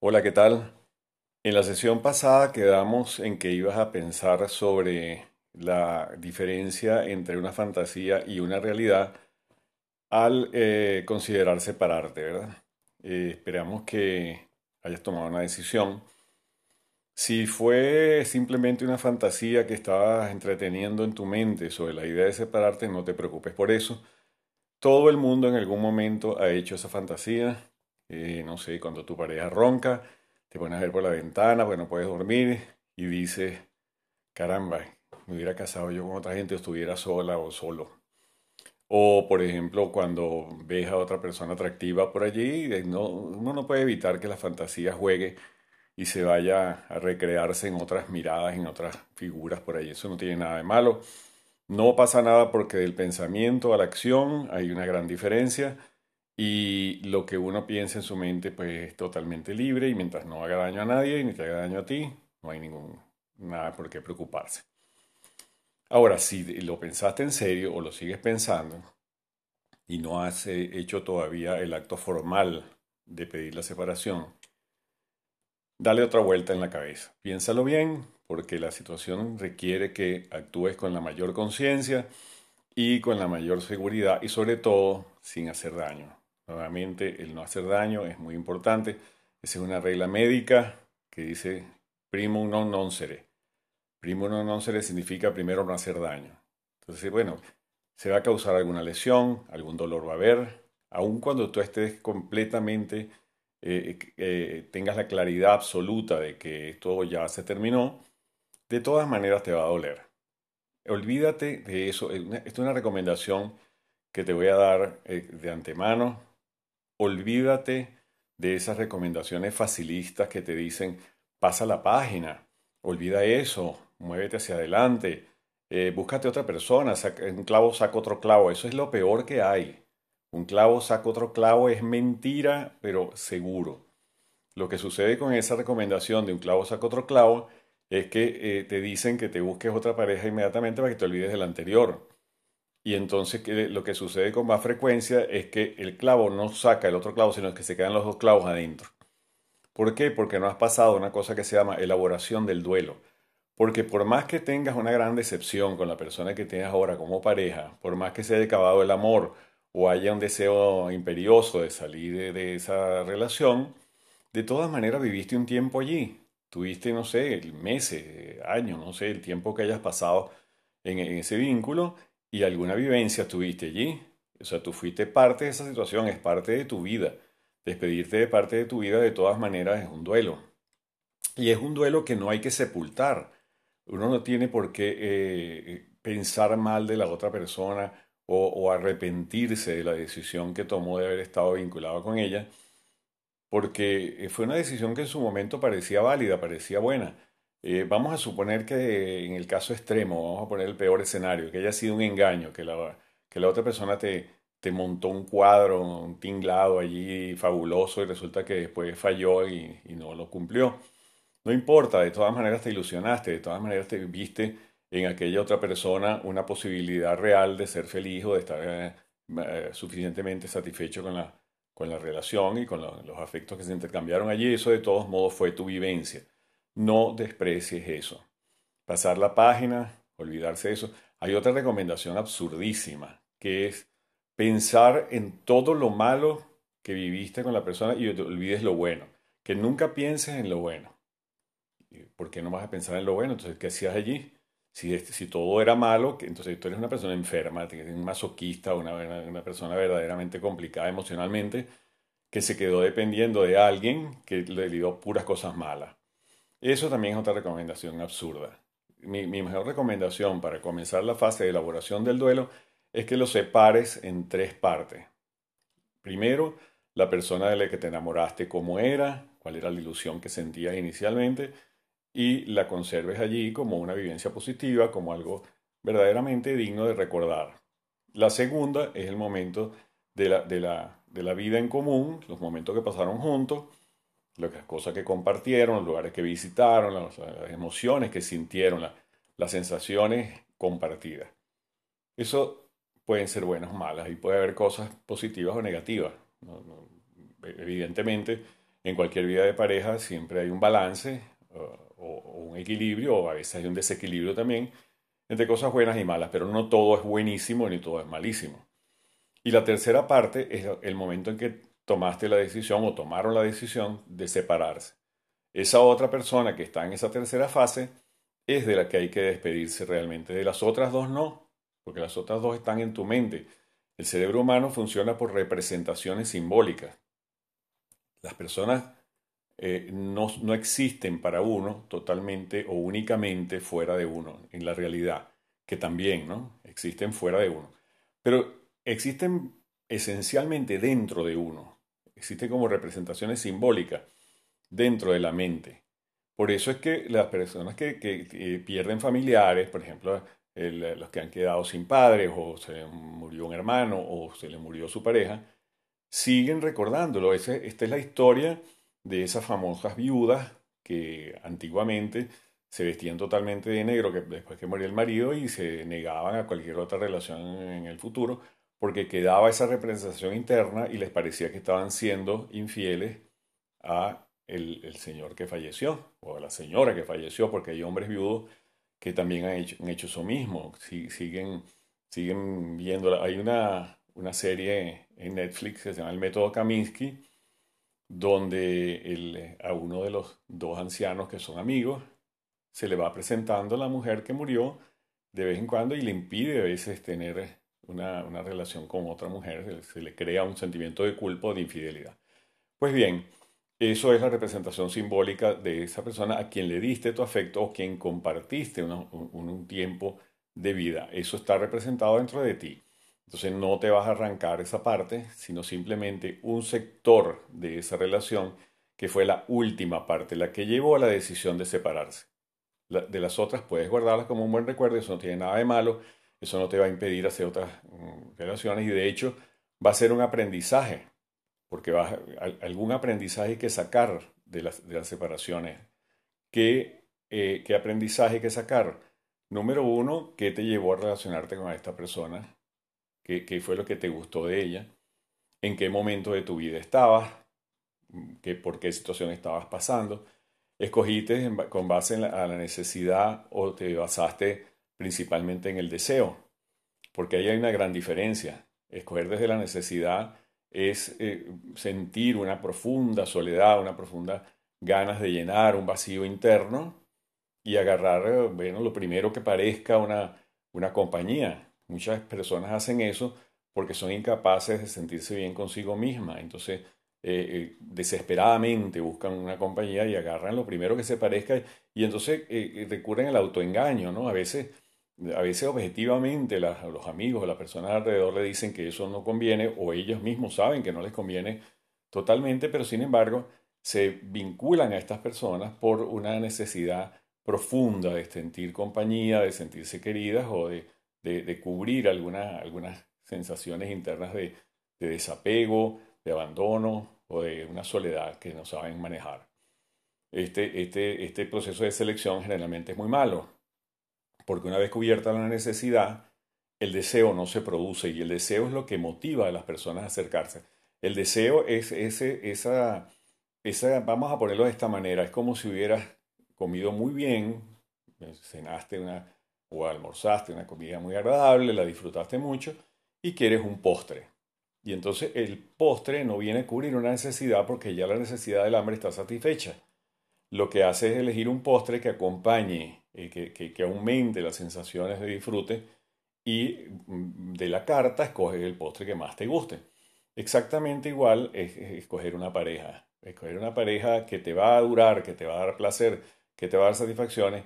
Hola, ¿qué tal? En la sesión pasada quedamos en que ibas a pensar sobre la diferencia entre una fantasía y una realidad al eh, considerar separarte, ¿verdad? Eh, esperamos que hayas tomado una decisión. Si fue simplemente una fantasía que estabas entreteniendo en tu mente sobre la idea de separarte, no te preocupes por eso. Todo el mundo en algún momento ha hecho esa fantasía. Eh, no sé, cuando tu pareja ronca, te pones a ver por la ventana porque no puedes dormir y dices, caramba, me hubiera casado yo con otra gente o estuviera sola o solo. O, por ejemplo, cuando ves a otra persona atractiva por allí, no, uno no puede evitar que la fantasía juegue y se vaya a recrearse en otras miradas, en otras figuras por allí. Eso no tiene nada de malo. No pasa nada porque del pensamiento a la acción hay una gran diferencia y lo que uno piensa en su mente pues es totalmente libre y mientras no haga daño a nadie ni te haga daño a ti, no hay ningún nada por qué preocuparse. Ahora, si lo pensaste en serio o lo sigues pensando y no has eh, hecho todavía el acto formal de pedir la separación, dale otra vuelta en la cabeza. Piénsalo bien, porque la situación requiere que actúes con la mayor conciencia y con la mayor seguridad y sobre todo sin hacer daño. Nuevamente, el no hacer daño es muy importante. Esa es una regla médica que dice primum non nocere. Primum non nocere significa primero no hacer daño. Entonces, bueno, se va a causar alguna lesión, algún dolor va a haber, aun cuando tú estés completamente, eh, eh, tengas la claridad absoluta de que esto ya se terminó, de todas maneras te va a doler. Olvídate de eso. Esta es una recomendación que te voy a dar eh, de antemano olvídate de esas recomendaciones facilistas que te dicen pasa la página, olvida eso, muévete hacia adelante, eh, búscate otra persona, un clavo saca otro clavo, eso es lo peor que hay. Un clavo saca otro clavo es mentira, pero seguro. Lo que sucede con esa recomendación de un clavo saca otro clavo es que eh, te dicen que te busques otra pareja inmediatamente para que te olvides del anterior. Y entonces lo que sucede con más frecuencia es que el clavo no saca el otro clavo, sino que se quedan los dos clavos adentro. ¿Por qué? Porque no has pasado una cosa que se llama elaboración del duelo. Porque por más que tengas una gran decepción con la persona que tienes ahora como pareja, por más que se haya acabado el amor o haya un deseo imperioso de salir de, esa relación, de todas maneras viviste un tiempo allí. Tuviste, no sé, meses, años, no sé, el tiempo que hayas pasado en ese vínculo y alguna vivencia tuviste allí. O sea, tú fuiste parte de esa situación, es parte de tu vida. Despedirte de parte de tu vida de todas maneras es un duelo. Y es un duelo que no hay que sepultar. Uno no tiene por qué eh, pensar mal de la otra persona o, o, arrepentirse de la decisión que tomó de haber estado vinculado con ella, porque fue una decisión que en su momento parecía válida, parecía buena eh, vamos a suponer que en el caso extremo, vamos a poner el peor escenario, que haya sido un engaño, que la, otra persona te, montó un cuadro, un tinglado allí fabuloso y resulta que después falló y, no lo cumplió. No importa, de todas maneras te ilusionaste, de todas maneras te viste en aquella otra persona una posibilidad real de ser feliz o de estar eh, eh, suficientemente satisfecho con la relación y con los afectos que se intercambiaron allí. Eso de todos modos fue tu vivencia. No desprecies eso. Pasar la página, olvidarse de eso. Hay otra recomendación absurdísima, que es pensar en todo lo malo que viviste con la persona y olvides lo bueno. Que nunca pienses en lo bueno. ¿Por qué no vas a pensar en lo bueno? Entonces, ¿qué hacías allí? Si, si todo era malo, entonces tú eres una persona enferma, un masoquista, una, una persona verdaderamente complicada emocionalmente, que se quedó dependiendo de alguien que le dio puras cosas malas. Eso también es otra recomendación absurda. Mi, mejor recomendación para comenzar la fase de elaboración del duelo es que lo separes en tres partes. Primero, la persona de la que te enamoraste, cómo era, cuál era la ilusión que sentías inicialmente, y la conserves allí como una vivencia positiva, como algo verdaderamente digno de recordar. La segunda es el momento de la, de la, de la vida en común, los momentos que pasaron juntos, las cosas que compartieron, los lugares que visitaron, las, emociones que sintieron, las sensaciones compartidas. Eso pueden ser buenas o malas y puede haber cosas positivas o negativas. evidentemente, en cualquier vida de pareja siempre hay un balance o, un equilibrio, o a veces hay un desequilibrio también, entre cosas buenas y malas, pero no todo es buenísimo ni todo es malísimo. Y la tercera parte es el momento en que tomaste la decisión o tomaron la decisión de separarse. Esa otra persona que está en esa tercera fase es de la que hay que despedirse realmente. De las otras dos no, porque las otras dos están en tu mente. El cerebro humano funciona por representaciones simbólicas. Las personas eh, no, no existen para uno totalmente o únicamente fuera de uno, en la realidad, que también ¿no? existen fuera de uno. Pero existen esencialmente dentro de uno. Existen como representaciones simbólicas dentro de la mente. Por eso es que las personas que, pierden familiares, por ejemplo, los que han quedado sin padres o se murió un hermano o se les murió su pareja, siguen recordándolo. esta es la historia de esas famosas viudas que antiguamente se vestían totalmente de negro que después que moría el marido y se negaban a cualquier otra relación en el futuro porque quedaba esa representación interna y les parecía que estaban siendo infieles a el, señor que falleció o a la señora que falleció porque hay hombres viudos que también han hecho, han hecho eso mismo. Siguen siguen viendo hay una, una serie en Netflix que se llama El método Kaminsky donde a uno de los dos ancianos que son amigos se le va presentando la mujer que murió de vez en cuando y le impide a veces tener una, relación con otra mujer, se le crea un sentimiento de culpa o de infidelidad. Pues bien, eso es la representación simbólica de esa persona a quien le diste tu afecto o quien compartiste un tiempo de vida. Eso está representado dentro de ti. Entonces no te vas a arrancar esa parte, sino simplemente un sector de esa relación que fue la última parte, la que llevó a la decisión de separarse. de las otras puedes guardarlas como un buen recuerdo, eso no tiene nada de malo, eso no te va a impedir hacer otras mm, relaciones y de hecho va a ser un aprendizaje, porque va algún aprendizaje hay que sacar de las, separaciones. ¿Qué, eh, ¿Qué aprendizaje hay que sacar? Número uno, ¿qué te llevó a relacionarte con esta persona? qué, fue lo que te gustó de ella, en qué momento de tu vida estabas, qué, por qué situación estabas pasando. Escogiste con base a la necesidad o te basaste principalmente en el deseo, porque ahí hay una gran diferencia. Escoger desde la necesidad es eh, sentir una profunda soledad, una profunda ganas de llenar un vacío interno y agarrar, bueno, lo primero que parezca una, una compañía. Muchas personas hacen eso porque son incapaces de sentirse bien consigo misma. Entonces, eh, eh, desesperadamente buscan una compañía y agarran lo primero que se parezca y entonces eh, recurren al autoengaño, ¿no? A veces, a veces objetivamente los amigos o las personas alrededor le dicen que eso no conviene o ellos mismos saben que no les conviene totalmente, pero sin embargo se vinculan a estas personas por una necesidad profunda de sentir compañía, de sentirse queridas o de de, cubrir algunas sensaciones internas de, desapego, de abandono o de una soledad que no saben manejar. Este, este, este proceso de selección generalmente es muy malo, porque una vez cubierta la necesidad, el deseo no se produce y el deseo es lo que motiva a las personas a acercarse. El deseo es ese, esa, esa, vamos a ponerlo de esta manera, es como si hubieras comido muy bien, cenaste una, o almorzaste una comida muy agradable, la disfrutaste mucho y quieres un postre. Y entonces el postre no viene a cubrir una necesidad porque ya la necesidad del hambre está satisfecha. Lo que hace es elegir un postre que acompañe, eh, que, aumente las sensaciones de disfrute y mm, de la carta escoges el postre que más te guste. Exactamente igual es escoger una pareja. Escoger una pareja que te va a durar, que te va a dar placer, que te va a dar satisfacciones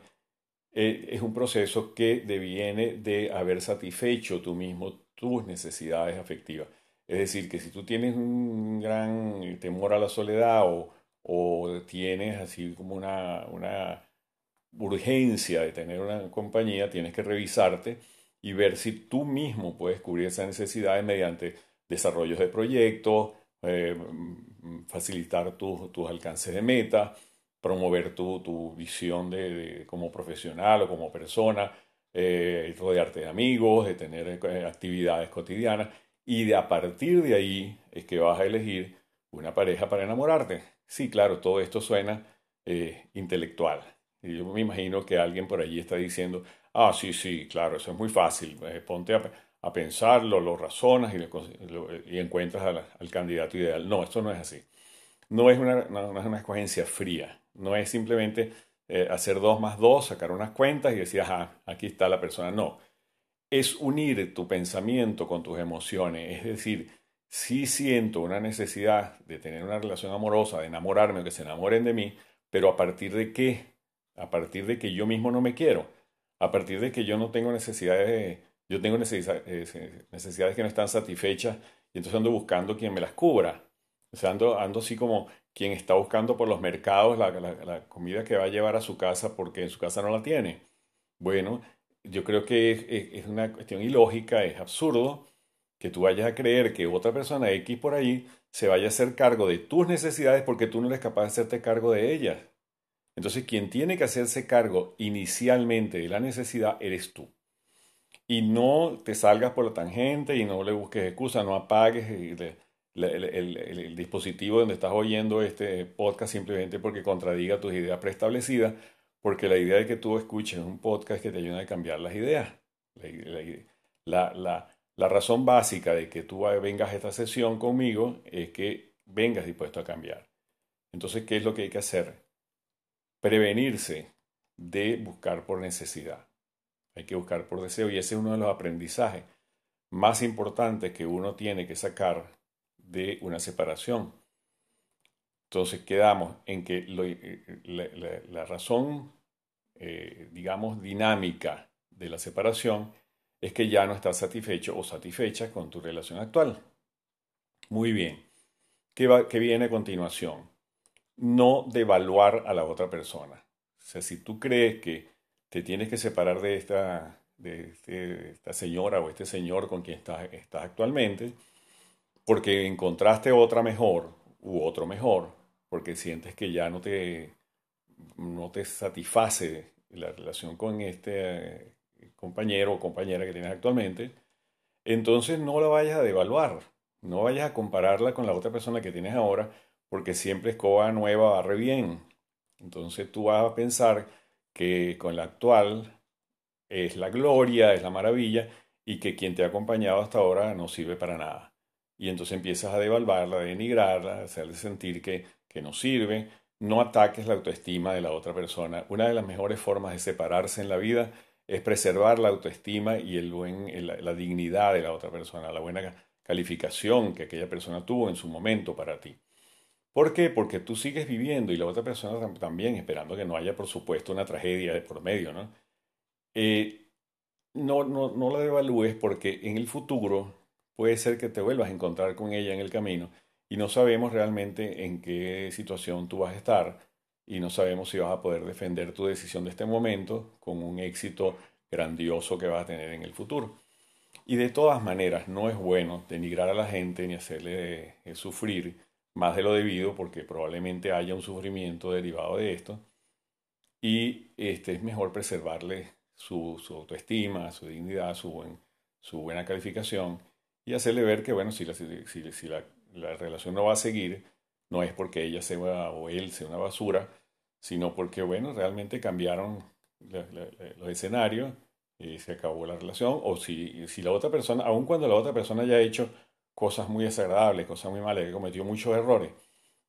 eh, es un proceso que deviene de haber satisfecho tú mismo tus necesidades afectivas. Es decir, que si tú tienes un gran temor a la soledad o, o tienes así como una, una urgencia de tener una compañía, tienes que revisarte y ver si tú mismo puedes cubrir esas necesidades mediante desarrollos de proyectos, eh, facilitar tus alcances de meta, promover tu, visión de, como profesional o como persona, eh, rodearte de amigos, de tener eh, actividades cotidianas y de a partir de ahí es que vas a elegir una pareja para enamorarte. Sí, claro, todo esto suena eh, intelectual. Y yo me imagino que alguien por allí está diciendo, ah, sí, sí, claro, eso es muy fácil. Eh, ponte a, pensarlo, lo razonas y, encuentras al, candidato ideal. No, esto no es así. No es una, no, es una escogencia fría. No es simplemente eh, hacer dos más dos, sacar unas cuentas y decir, ajá, aquí está la persona. No. Es unir tu pensamiento con tus emociones. Es decir, si siento una necesidad de tener una relación amorosa, de enamorarme o que se enamoren de mí, pero a partir de qué? A partir de que yo mismo no me quiero, a partir de que yo no tengo necesidades, yo tengo necesidades que no están satisfechas y entonces ando buscando quien me las cubra. O sea, ando, ando así como quien está buscando por los mercados la, la, comida que va a llevar a su casa porque en su casa no la tiene. Bueno, yo creo que es, es una cuestión ilógica, es absurdo que tú vayas a creer que otra persona X por ahí se vaya a hacer cargo de tus necesidades porque tú no eres capaz de hacerte cargo de ellas. Entonces, quien tiene que hacerse cargo inicialmente de la necesidad eres tú. Y no te salgas por la tangente y no le busques excusa, no apagues el, dispositivo donde estás oyendo este podcast simplemente porque contradiga tus ideas preestablecidas, porque la idea de que tú escuches un podcast que te ayuda a cambiar las ideas. La, la, la razón básica de que tú vengas a esta sesión conmigo es que vengas dispuesto a cambiar. Entonces, ¿qué es lo que hay que hacer? Prevenirse de buscar por necesidad. Hay que buscar por deseo y ese es uno de los aprendizajes más importantes que uno tiene que sacar de una separación. Entonces quedamos en que la, razón, eh, digamos, dinámica de la separación es que ya no estás satisfecho o satisfecha con tu relación actual. Muy bien. ¿Qué, viene a continuación? No devaluar a la otra persona. O sea, si tú crees que te tienes que separar de esta, de este, esta señora o este señor con quien estás, estás actualmente, porque encontraste otra mejor u otro mejor, porque sientes que ya no te, no te satisface la relación con este compañero o compañera que tienes actualmente, entonces no la vayas a devaluar, no vayas a compararla con la otra persona que tienes ahora, porque siempre escoba nueva barre bien. Entonces tú vas a pensar que con la actual es la gloria, es la maravilla, y que quien te ha acompañado hasta ahora no sirve para nada. Y entonces empiezas a devaluarla, a denigrarla, a hacerle sentir que, que no sirve. No ataques la autoestima de la otra persona. Una de las mejores formas de separarse en la vida es preservar la autoestima y el buen, la, dignidad de la otra persona, la buena calificación que aquella persona tuvo en su momento para ti. ¿Por qué? Porque tú sigues viviendo y la otra persona también, esperando que no haya, por supuesto, una tragedia de por medio, ¿no? Eh, no, no, la devalúes porque en el futuro puede ser que te vuelvas a encontrar con ella en el camino y no sabemos realmente en qué situación tú vas a estar y no sabemos si vas a poder defender tu decisión de este momento con un éxito grandioso que vas a tener en el futuro. Y de todas maneras, no es bueno denigrar a la gente ni hacerle eh, sufrir más de lo debido porque probablemente haya un sufrimiento derivado de esto. Y este, es mejor preservarle su, autoestima, su dignidad, su, buena calificación y hacerle ver que, bueno, si, la relación no va a seguir, no es porque ella sea o él sea una basura, sino porque, bueno, realmente cambiaron los escenarios y se acabó la relación, o si, si la otra persona, aun cuando la otra persona haya hecho cosas muy desagradables, cosas muy malas, que cometió muchos errores,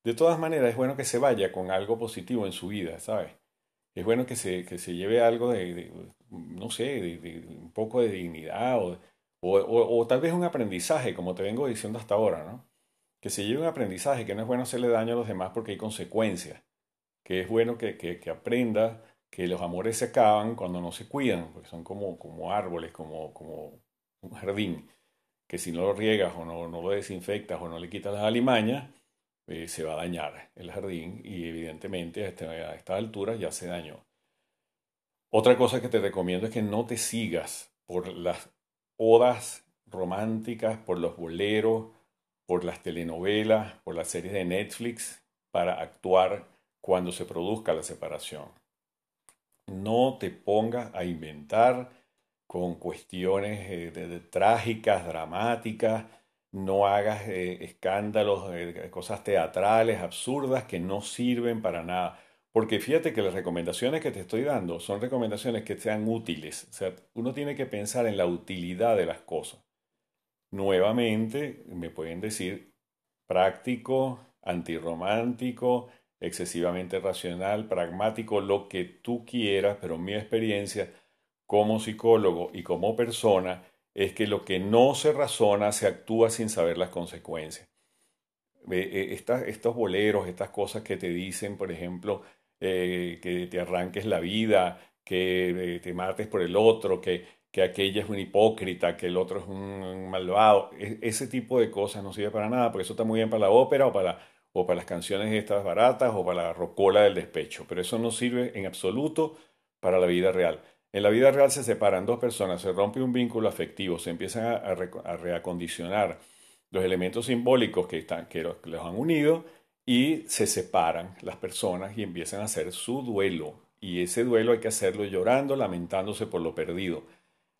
de todas maneras es bueno que se vaya con algo positivo en su vida, ¿sabes? Es bueno que se, que se lleve algo de, no sé, de, un poco de dignidad o, o, o, tal vez un aprendizaje, como te vengo diciendo hasta ahora, ¿no? Que se lleve un aprendizaje, que no es bueno hacerle daño a los demás porque hay consecuencias que es bueno que, que, aprenda que los amores se acaban cuando no se cuidan, porque son como, como árboles, como, como un jardín, que si no lo riegas o no, no lo desinfectas o no le quitas las alimañas, eh, se va a dañar el jardín y evidentemente a, este, a estas alturas ya se dañó. Otra cosa que te recomiendo es que no te sigas por las odas románticas, por los boleros, por las telenovelas, por las series de Netflix para actuar cuando se produzca la separación. No te pongas a inventar con cuestiones eh, trágicas, dramáticas, no hagas eh, escándalos, eh, cosas teatrales, absurdas, que no sirven para nada. Porque fíjate que las recomendaciones que te estoy dando son recomendaciones que sean útiles. O sea, uno tiene que pensar en la utilidad de las cosas. Nuevamente, me pueden decir práctico, antirromántico, excesivamente racional, pragmático, lo que tú quieras, pero mi experiencia como psicólogo y como persona es que lo que no se razona se actúa sin saber las consecuencias. Eh, estos boleros, estas cosas que te dicen, por ejemplo, eh, que te arranques la vida, que eh, te mates por el otro, que, que aquella es un hipócrita, que el otro es un, malvado, e, ese tipo de cosas no sirve para nada, porque eso está muy bien para la ópera o para, o para las canciones estas baratas o para la rocola del despecho, pero eso no sirve en absoluto para la vida real. En la vida real se separan dos personas, se rompe un vínculo afectivo, se empiezan a, reacondicionar los elementos simbólicos que, están, que los, han unido y se separan las personas y empiezan a hacer su duelo. Y ese duelo hay que hacerlo llorando, lamentándose por lo perdido,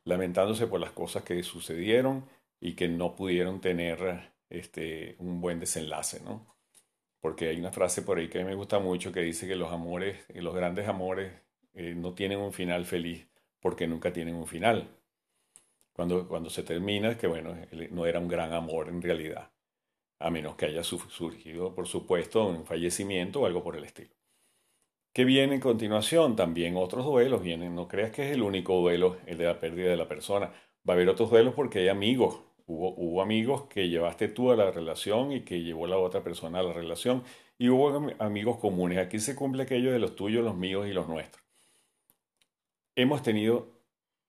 lamentándose por las cosas que sucedieron y que no pudieron tener este, un buen desenlace, ¿no? Porque hay una frase por ahí que a mí me gusta mucho que dice que los amores, los grandes amores eh, no tienen un final feliz porque nunca tienen un final. Cuando, cuando se termina que, bueno, no era un gran amor en realidad, a menos que haya surgido, por supuesto, un fallecimiento o algo por el estilo. ¿Qué viene en continuación? También otros duelos vienen. No creas que es el único duelo, el de la pérdida de la persona. Va a haber otros duelos porque hay amigos. Hubo, hubo amigos que llevaste tú a la relación y que llevó la otra persona a la relación. Y hubo amigos comunes. Aquí se cumple aquello de los tuyos, los míos y los nuestros hemos tenido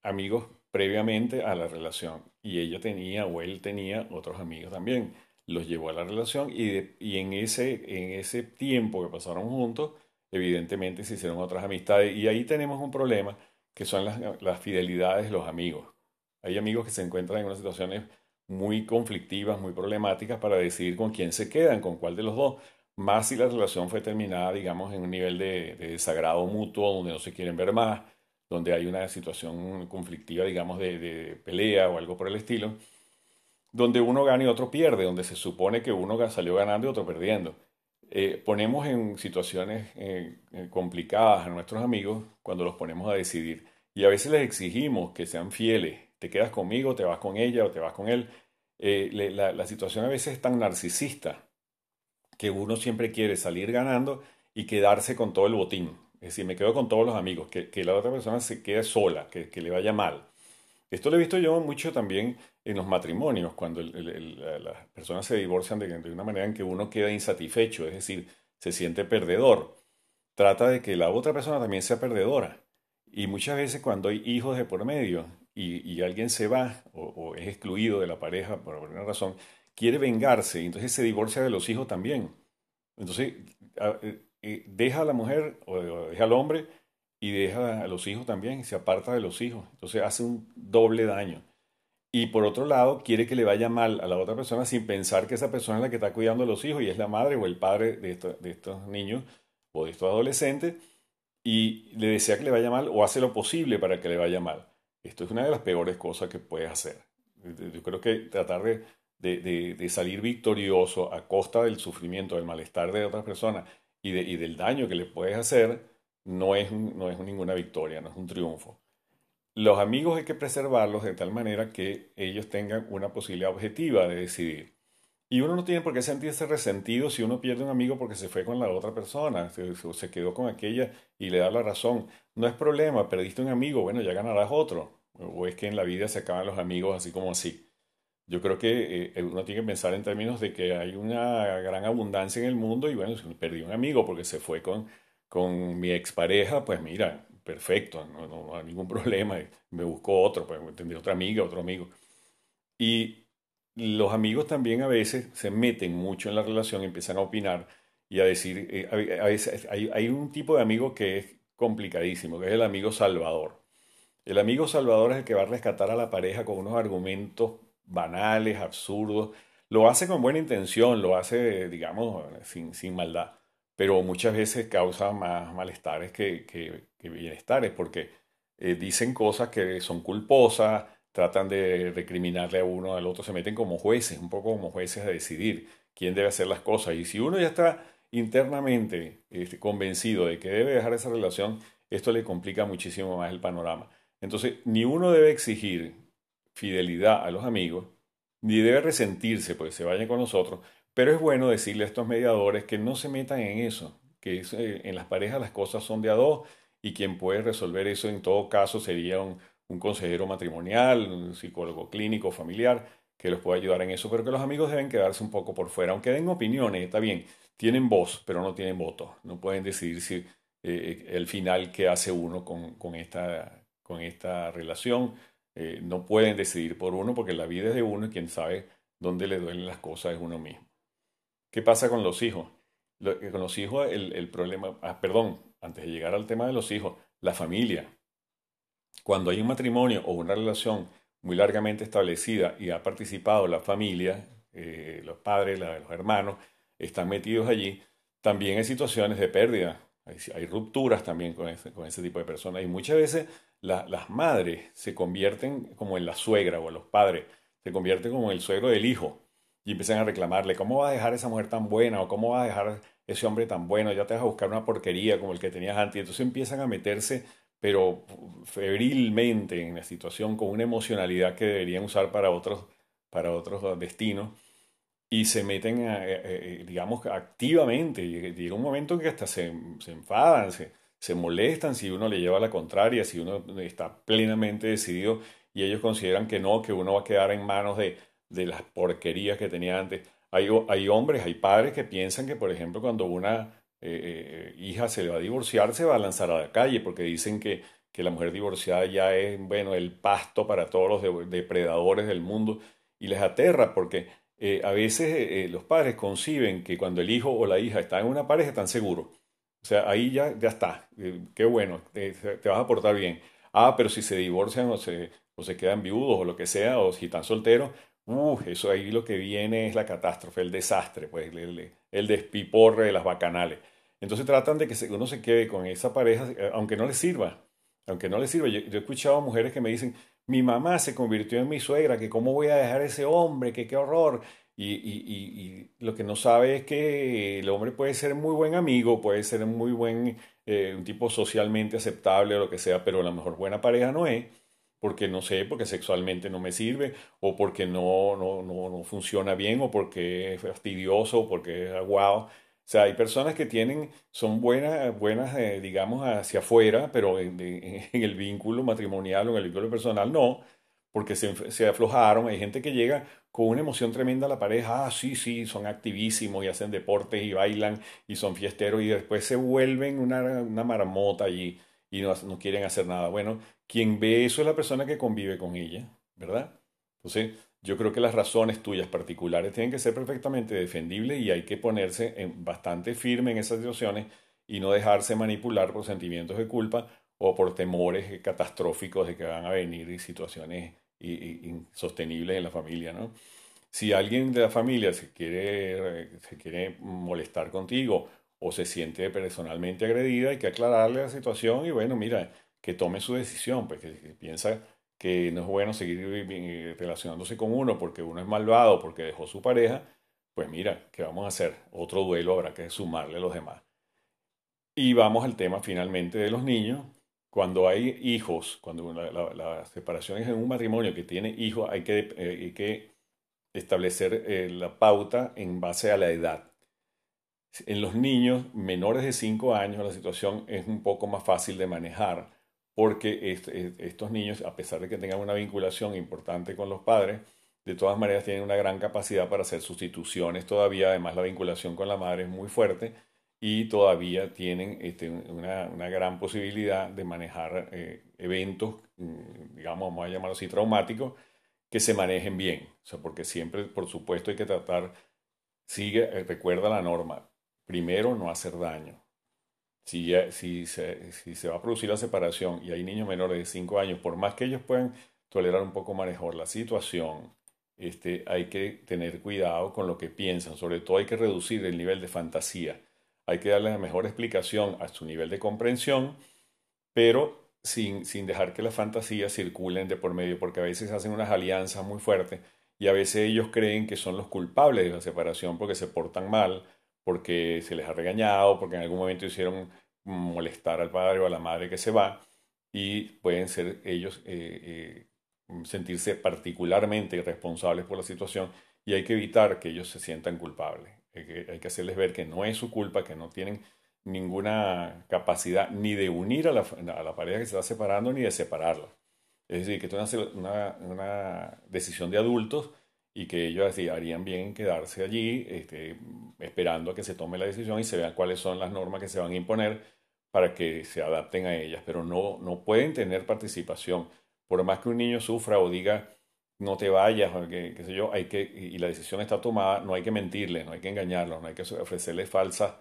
amigos previamente a la relación y ella tenía o él tenía otros amigos también. Los llevó a la relación y, en, ese, en ese tiempo que pasaron juntos, evidentemente se hicieron otras amistades y ahí tenemos un problema que son las, las fidelidades de los amigos. Hay amigos que se encuentran en unas situaciones muy conflictivas, muy problemáticas para decidir con quién se quedan, con cuál de los dos, más si la relación fue terminada, digamos, en un nivel de, de desagrado mutuo, donde no se quieren ver más, donde hay una situación conflictiva, digamos, de, pelea o algo por el estilo, donde uno gana y otro pierde, donde se supone que uno salió ganando y otro perdiendo. Eh, ponemos en situaciones eh, eh, complicadas a nuestros amigos cuando los ponemos a decidir. Y a veces les exigimos que sean fieles. Te quedas conmigo, te vas con ella o te vas con él. la, la situación a veces es tan narcisista que uno siempre quiere salir ganando y quedarse con todo el botín. Es decir, me quedo con todos los amigos, que, que la otra persona se quede sola, que, que, le vaya mal. Esto lo he visto yo mucho también en los matrimonios, cuando las personas se divorcian de, de, una manera en que uno queda insatisfecho, es decir, se siente perdedor. Trata de que la otra persona también sea perdedora. Y muchas veces cuando hay hijos de por medio y, y alguien se va o, es excluido de la pareja por alguna razón, quiere vengarse entonces se divorcia de los hijos también. Entonces, deja a la mujer o deja al hombre y deja a los hijos también y se aparta de los hijos. Entonces hace un doble daño. Y por otro lado, quiere que le vaya mal a la otra persona sin pensar que esa persona es la que está cuidando a los hijos y es la madre o el padre de, de estos niños o de estos adolescentes y le desea que le vaya mal o hace lo posible para que le vaya mal. Esto es una de las peores cosas que puedes hacer. Yo creo que tratar de, de, de salir victorioso a costa del sufrimiento, del malestar de otras personas y, del daño que le puedes hacer, no es, no es ninguna victoria, no es un triunfo. Los amigos hay que preservarlos de tal manera que ellos tengan una posibilidad objetiva de decidir. Y uno no tiene por qué sentirse resentido si uno pierde un amigo porque se fue con la otra persona, se, se quedó con aquella y le da la razón. No es problema, perdiste un amigo, bueno, ya ganarás otro. O es que en la vida se acaban los amigos así como así. Yo creo que eh, uno tiene que pensar en términos de que hay una gran abundancia en el mundo y bueno, si perdí un amigo porque se fue con, con mi expareja, pues mira, perfecto, no, no, hay ningún problema, me busco otro, pues tendré otra amiga, otro amigo. Y los amigos también a veces se meten mucho en la relación, empiezan a opinar y a decir, eh, a, veces hay, hay un tipo de amigo que es complicadísimo, que es el amigo salvador. El amigo salvador es el que va a rescatar a la pareja con unos argumentos banales, absurdos. Lo hace con buena intención, lo hace, digamos, sin, sin maldad, pero muchas veces causa más malestares que, que, bienestares, porque eh, dicen cosas que son culposas, tratan de recriminarle a uno al otro, se meten como jueces, un poco como jueces a decidir quién debe hacer las cosas. Y si uno ya está internamente este, convencido de que debe dejar esa relación, esto le complica muchísimo más el panorama. Entonces, ni uno debe exigir fidelidad a los amigos, ni debe resentirse porque se vayan con nosotros, pero es bueno decirle a estos mediadores que no se metan en eso, que eh, en las parejas las cosas son de a dos y quien puede resolver eso en todo caso sería un, consejero matrimonial, un psicólogo clínico, familiar, que los pueda ayudar en eso, pero que los amigos deben quedarse un poco por fuera, aunque den opiniones, está bien, tienen voz, pero no tienen voto, no pueden decidir si eh, el final que hace uno con, esta, con esta relación, eh, no pueden decidir por uno porque la vida es de uno y quien sabe dónde le duelen las cosas es uno mismo. ¿Qué pasa con los hijos? Eh, con los hijos el, el problema, ah, perdón, antes de llegar al tema de los hijos, la familia. Cuando hay un matrimonio o una relación muy largamente establecida y ha participado la familia, eh, los padres, los hermanos, están metidos allí, también hay situaciones de pérdida, hay, rupturas también con ese, con ese, tipo de personas y muchas veces las madres se convierten como en la suegra o los padres, se convierten como en el suegro del hijo y empiezan a reclamarle, ¿cómo va a dejar esa mujer tan buena? ¿O cómo va a dejar ese hombre tan bueno? Ya te vas a buscar una porquería como el que tenías antes. Y entonces empiezan a meterse pero febrilmente en la situación con una emocionalidad que deberían usar para otros, para otros destinos y se meten, eh, eh, digamos, activamente. Llega un momento en que hasta se, se enfadan, se, molestan si uno le lleva la contraria, si uno está plenamente decidido y ellos consideran que no, que uno va a quedar en manos de, de las porquerías que tenía antes. Hay, hay hombres, hay padres que piensan que, por ejemplo, cuando una eh, hija se le va a divorciar, se va a lanzar a la calle, porque dicen que, que la mujer divorciada ya es, bueno, el pasto para todos los depredadores del mundo, y les aterra, porque eh, a veces eh, los padres conciben que cuando el hijo o la hija está en una pareja están seguros. O sea, ahí ya, ya está, qué bueno, te, vas a portar bien. Ah, pero si se divorcian o se, o se quedan viudos o lo que sea, o si están solteros, uh, eso ahí lo que viene es la catástrofe, el desastre, pues el, el despiporre de las bacanales. Entonces tratan de que uno se quede con esa pareja, eh, aunque no le sirva, aunque no le sirva. Yo, he escuchado a mujeres que me dicen, mi mamá se convirtió en mi suegra, que cómo voy a dejar ese hombre, que qué horror. Y, lo que no sabe es que el hombre puede ser muy buen amigo, puede ser muy buen, eh, un tipo socialmente aceptable o lo que sea, pero la mejor buena pareja no es, porque no sé, porque sexualmente no me sirve, o porque no, no, no, no funciona bien, o porque es fastidioso, o porque es aguado. O sea, hay personas que tienen, son buenas, buenas eh, digamos, hacia afuera, pero en, el vínculo matrimonial o en el vínculo personal no, porque se, se, aflojaron. Hay gente que llega con una emoción tremenda a la pareja, ah, sí, sí, son activísimos y hacen deportes y bailan y son fiesteros y después se vuelven una, una marmota allí y no, no quieren hacer nada. Bueno, quien ve eso es la persona que convive con ella, ¿verdad? Entonces, yo creo que las razones tuyas particulares tienen que ser perfectamente defendibles y hay que ponerse bastante firme en esas situaciones y no dejarse manipular por sentimientos de culpa o por temores catastróficos de que van a venir situaciones insostenibles en la familia, ¿no? Si alguien de la familia se quiere, se quiere molestar contigo o se siente personalmente agredida, hay que aclararle la situación y bueno, mira, que tome su decisión, pues que piensa que no es bueno seguir eh, relacionándose con uno porque uno es malvado, porque dejó su pareja, pues mira, ¿qué vamos a hacer? Otro duelo habrá que sumarle a los demás. Y vamos al tema finalmente de los niños. Cuando hay hijos, cuando la, separación es en un matrimonio que tiene hijos, hay que, eh, que establecer eh, la pauta en base a la edad. En los niños menores de 5 años la situación es un poco más fácil de manejar porque estos niños, a pesar de que tengan una vinculación importante con los padres, de todas maneras tienen una gran capacidad para hacer sustituciones todavía, además la vinculación con la madre es muy fuerte y todavía tienen este, una, gran posibilidad de manejar eh, eventos, mm, digamos, vamos a llamarlo así, traumáticos, que se manejen bien. O sea, porque siempre, por supuesto, hay que tratar, sigue, eh, recuerda la norma, primero no hacer daño, si, si, se, si se va a producir la separación y hay niños menores de 5 años, por más que ellos puedan tolerar un poco mejor la situación, este, hay que tener cuidado con lo que piensan. Sobre todo hay que reducir el nivel de fantasía. Hay que darle la mejor explicación a su nivel de comprensión, pero sin, sin dejar que las fantasías circulen de por medio, porque a veces hacen unas alianzas muy fuertes y a veces ellos creen que son los culpables de la separación porque se portan mal, porque se les ha regañado, porque en algún momento hicieron molestar al padre o a la madre que se va y pueden ser ellos eh, eh, sentirse particularmente responsables por la situación y hay que evitar que ellos se sientan culpables. Hay que, hacerles ver que no es su culpa, que no tienen ninguna capacidad ni de unir a la, pareja que se está separando ni de separarla. Es decir, que esto es una, una, decisión de adultos y que ellos así, harían bien en quedarse allí este, esperando a que se tome la decisión y se vean cuáles son las normas que se van a imponer para que se adapten a ellas, pero no, no pueden tener participación. Por más que un niño sufra o diga no te vayas, o que, qué sé yo, hay que, y la decisión está tomada, no hay que mentirle, no hay que engañarlo, no hay que ofrecerle falsas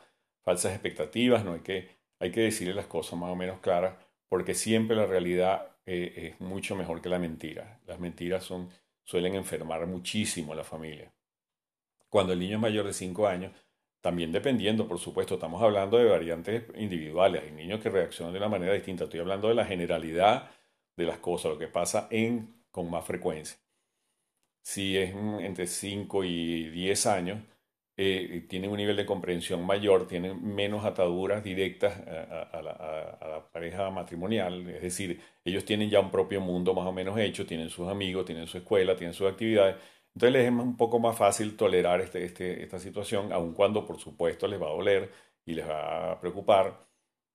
falsas expectativas, no hay que, hay que decirle las cosas más o menos claras, porque siempre la realidad eh, es mucho mejor que la mentira. Las mentiras son, suelen enfermar muchísimo a la familia. Cuando el niño es mayor de 5 años, también dependiendo, por supuesto, estamos hablando de variantes individuales. Hay niños que reaccionan de una manera distinta. Estoy hablando de la generalidad de las cosas, lo que pasa en, con más frecuencia. Si es entre 5 y 10 años, eh, tienen un nivel de comprensión mayor, tienen menos ataduras directas a, la, pareja matrimonial, es decir, ellos tienen ya un propio mundo más o menos hecho, tienen sus amigos, tienen su escuela, tienen sus actividades, entonces les es un poco más fácil tolerar este, este, esta situación, aun cuando por supuesto les va a doler y les va a preocupar,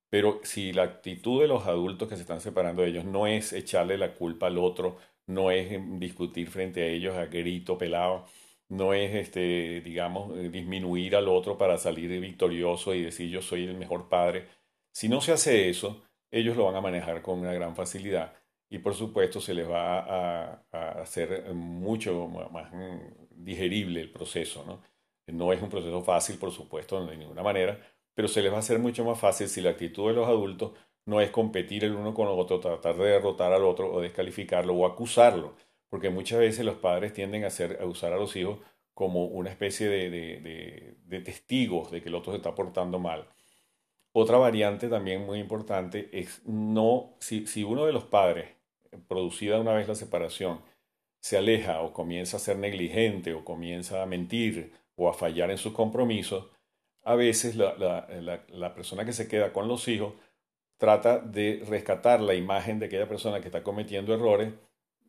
pero si la actitud de los adultos que se están separando de ellos no es echarle la culpa al otro, no es discutir frente a ellos a grito pelado, no es, este, digamos, eh, disminuir al otro para salir victorioso y decir yo soy el mejor padre. Si no se hace eso, ellos lo van a manejar con una gran facilidad y por supuesto se les va a, hacer mucho más digerible el proceso. ¿no? no es un proceso fácil, por supuesto, de ninguna manera, pero se les va a hacer mucho más fácil si la actitud de los adultos no es competir el uno con el otro, tratar de derrotar al otro o descalificarlo o acusarlo porque muchas veces los padres tienden a, usar a los hijos como una especie de, testigos de que el otro se está portando mal. Otra variante también muy importante es no, si, si uno de los padres, producida una vez la separación, se aleja o comienza a ser negligente o comienza a mentir o a fallar en sus compromisos, a veces la, la, la, persona que se queda con los hijos trata de rescatar la imagen de aquella persona que está cometiendo errores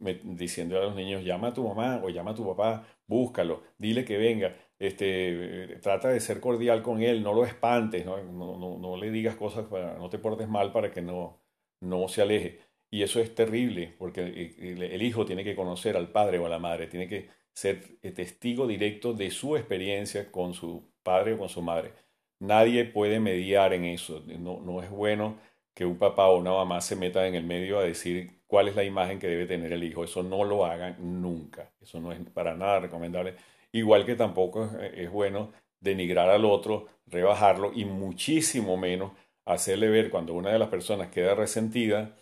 diciendo a los niños, llama a tu mamá o llama a tu papá, búscalo, dile que venga, este, trata de ser cordial con él, no lo espantes, no, no, no, le digas cosas, para, no te portes mal para que no, no se aleje. Y eso es terrible, porque el hijo tiene que conocer al padre o a la madre, tiene que ser testigo directo de su experiencia con su padre o con su madre. Nadie puede mediar en eso. No, no es bueno que un papá o una mamá se metan en el medio a decir cuál es la imagen que debe tener el hijo. Eso no lo hagan nunca. Eso no es para nada recomendable. Igual que tampoco es, bueno denigrar al otro, rebajarlo y muchísimo menos hacerle ver cuando una de las personas queda resentida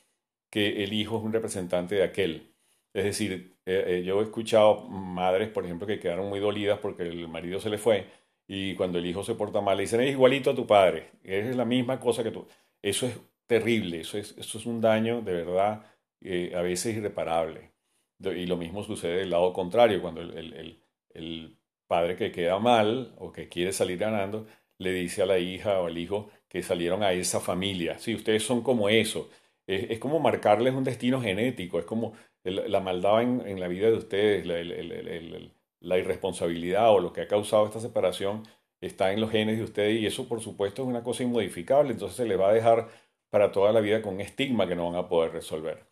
que el hijo es un representante de aquel. Es decir, eh, eh, yo he escuchado madres, por ejemplo, que quedaron muy dolidas porque el marido se le fue y cuando el hijo se porta mal le dicen, es igualito a tu padre, es la misma cosa que tú. Eso es terrible, eso es, eso es un daño de verdad eh, a veces irreparable. Y lo mismo sucede del lado contrario, cuando el, padre que queda mal o que quiere salir ganando le dice a la hija o al hijo que salieron a esa familia. Si ustedes son como eso. Es, como marcarles un destino genético, es como la maldad en, la vida de ustedes, la irresponsabilidad o lo que ha causado esta separación está en los genes de ustedes y eso por supuesto es una cosa inmodificable, entonces se les va a dejar para toda la vida con un estigma que no van a poder resolver.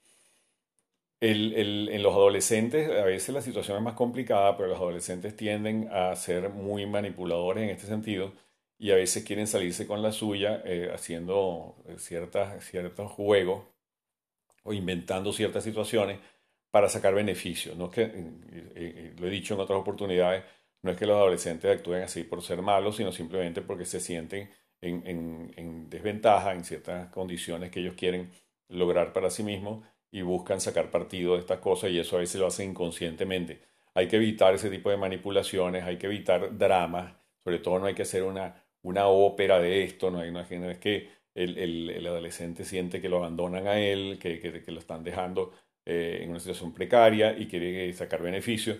en los adolescentes a veces la situación es más complicada, pero los adolescentes tienden a ser muy manipuladores en este sentido y a veces quieren salirse con la suya eh, haciendo eh, ciertas, ciertos juegos o inventando ciertas situaciones para sacar beneficios. No que, eh, lo he dicho en otras oportunidades, no es que los adolescentes actúen así por ser malos, sino simplemente porque se sienten en, desventaja en ciertas condiciones que ellos quieren lograr para sí mismos y buscan sacar partido de estas cosas y eso a veces lo hacen inconscientemente. Hay que evitar ese tipo de manipulaciones, hay que evitar dramas, sobre todo no hay que hacer una, una ópera de esto, no, hay, no es que el, adolescente siente que lo abandonan a él, que, que, lo están dejando eh, en una situación precaria y quiere sacar beneficio.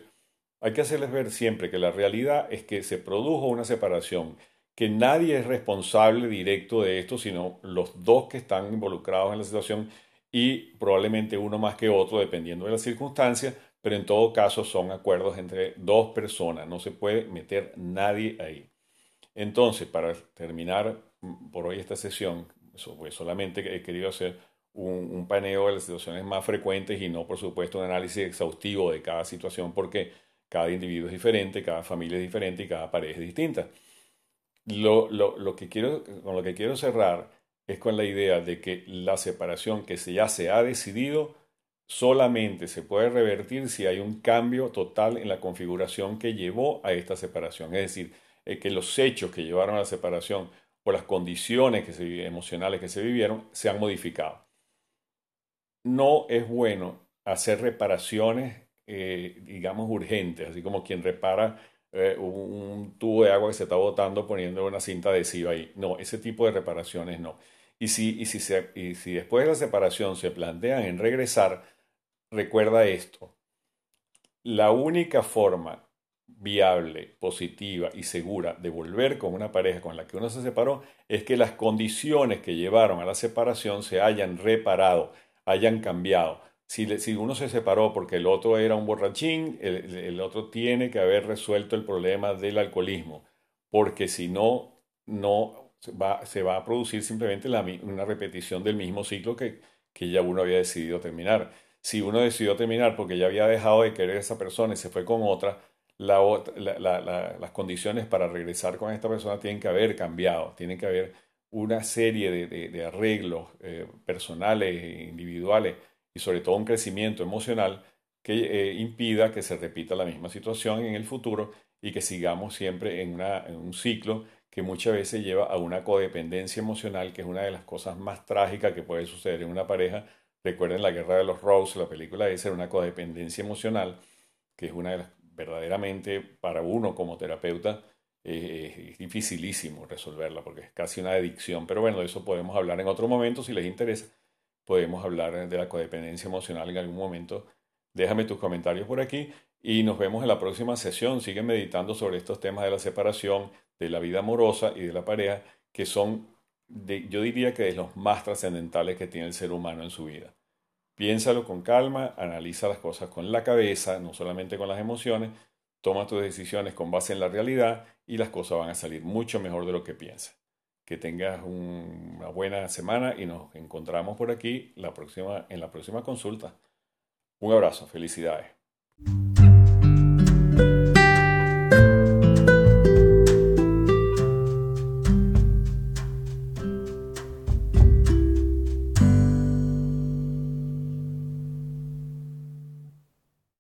Hay que hacerles ver siempre que la realidad es que se produjo una separación, que nadie es responsable directo de esto, sino los dos que están involucrados en la situación y probablemente uno más que otro, dependiendo de las circunstancias, pero en todo caso son acuerdos entre dos personas, no se puede meter nadie ahí. Entonces, para terminar mm, por hoy esta sesión, pues solamente he querido hacer un, un, paneo de las situaciones más frecuentes y no, por supuesto, un análisis exhaustivo de cada situación, porque cada individuo es diferente, cada familia es diferente y cada pareja es distinta. Lo, lo, que quiero, con lo que quiero cerrar es con la idea de que la separación que ya se ha decidido solamente se puede revertir si hay un cambio total en la configuración que llevó a esta separación. Es decir, eh, que los hechos que llevaron a la separación o las condiciones que emocionales que se vivieron se han modificado. No es bueno hacer reparaciones, eh, digamos, urgentes, así como quien repara eh, un tubo de agua que se está botando poniendo una cinta adhesiva ahí. No, ese tipo de reparaciones no. Y si, y si, y si después de la separación se plantean en regresar, recuerda esto. La única forma viable, positiva y segura de volver con una pareja con la que uno se separó es que las condiciones que llevaron a la separación se hayan reparado, hayan cambiado. Si, si uno se separó porque el otro era un borrachín, el, otro tiene que haber resuelto el problema del alcoholismo, porque si no, no va, se va a producir simplemente una repetición del mismo ciclo que, que ya uno había decidido terminar. Si uno decidió terminar porque ya había dejado de querer a esa persona y se fue con otra, las condiciones para regresar con esta persona tienen que haber cambiado, tienen que haber una serie de, arreglos eh, personales e individuales y sobre todo un crecimiento emocional que eh, impida que se repita la misma situación en el futuro y que sigamos siempre en, en un ciclo que muchas veces lleva a una codependencia emocional, que es una de las cosas más trágicas que puede suceder en una pareja. Recuerden la guerra de los Rose, la película esa, una codependencia emocional, que es una de las verdaderamente para uno como terapeuta es dificilísimo resolverla porque es casi una adicción. Pero bueno, de eso podemos hablar en otro momento. Si les interesa, podemos hablar de la codependencia emocional en algún momento. Déjame tus comentarios por aquí y nos vemos en la próxima sesión. Sigue meditando sobre estos temas de la separación, de la vida amorosa y de la pareja, que son, yo diría que de los más trascendentales que tiene el ser humano en su vida. Piénsalo con calma, analiza las cosas con la cabeza, no solamente con las emociones, toma tus decisiones con base en la realidad y las cosas van a salir mucho mejor de lo que piensas. Que tengas una buena semana y nos encontramos por aquí la próxima, en la próxima consulta. Un abrazo, felicidades.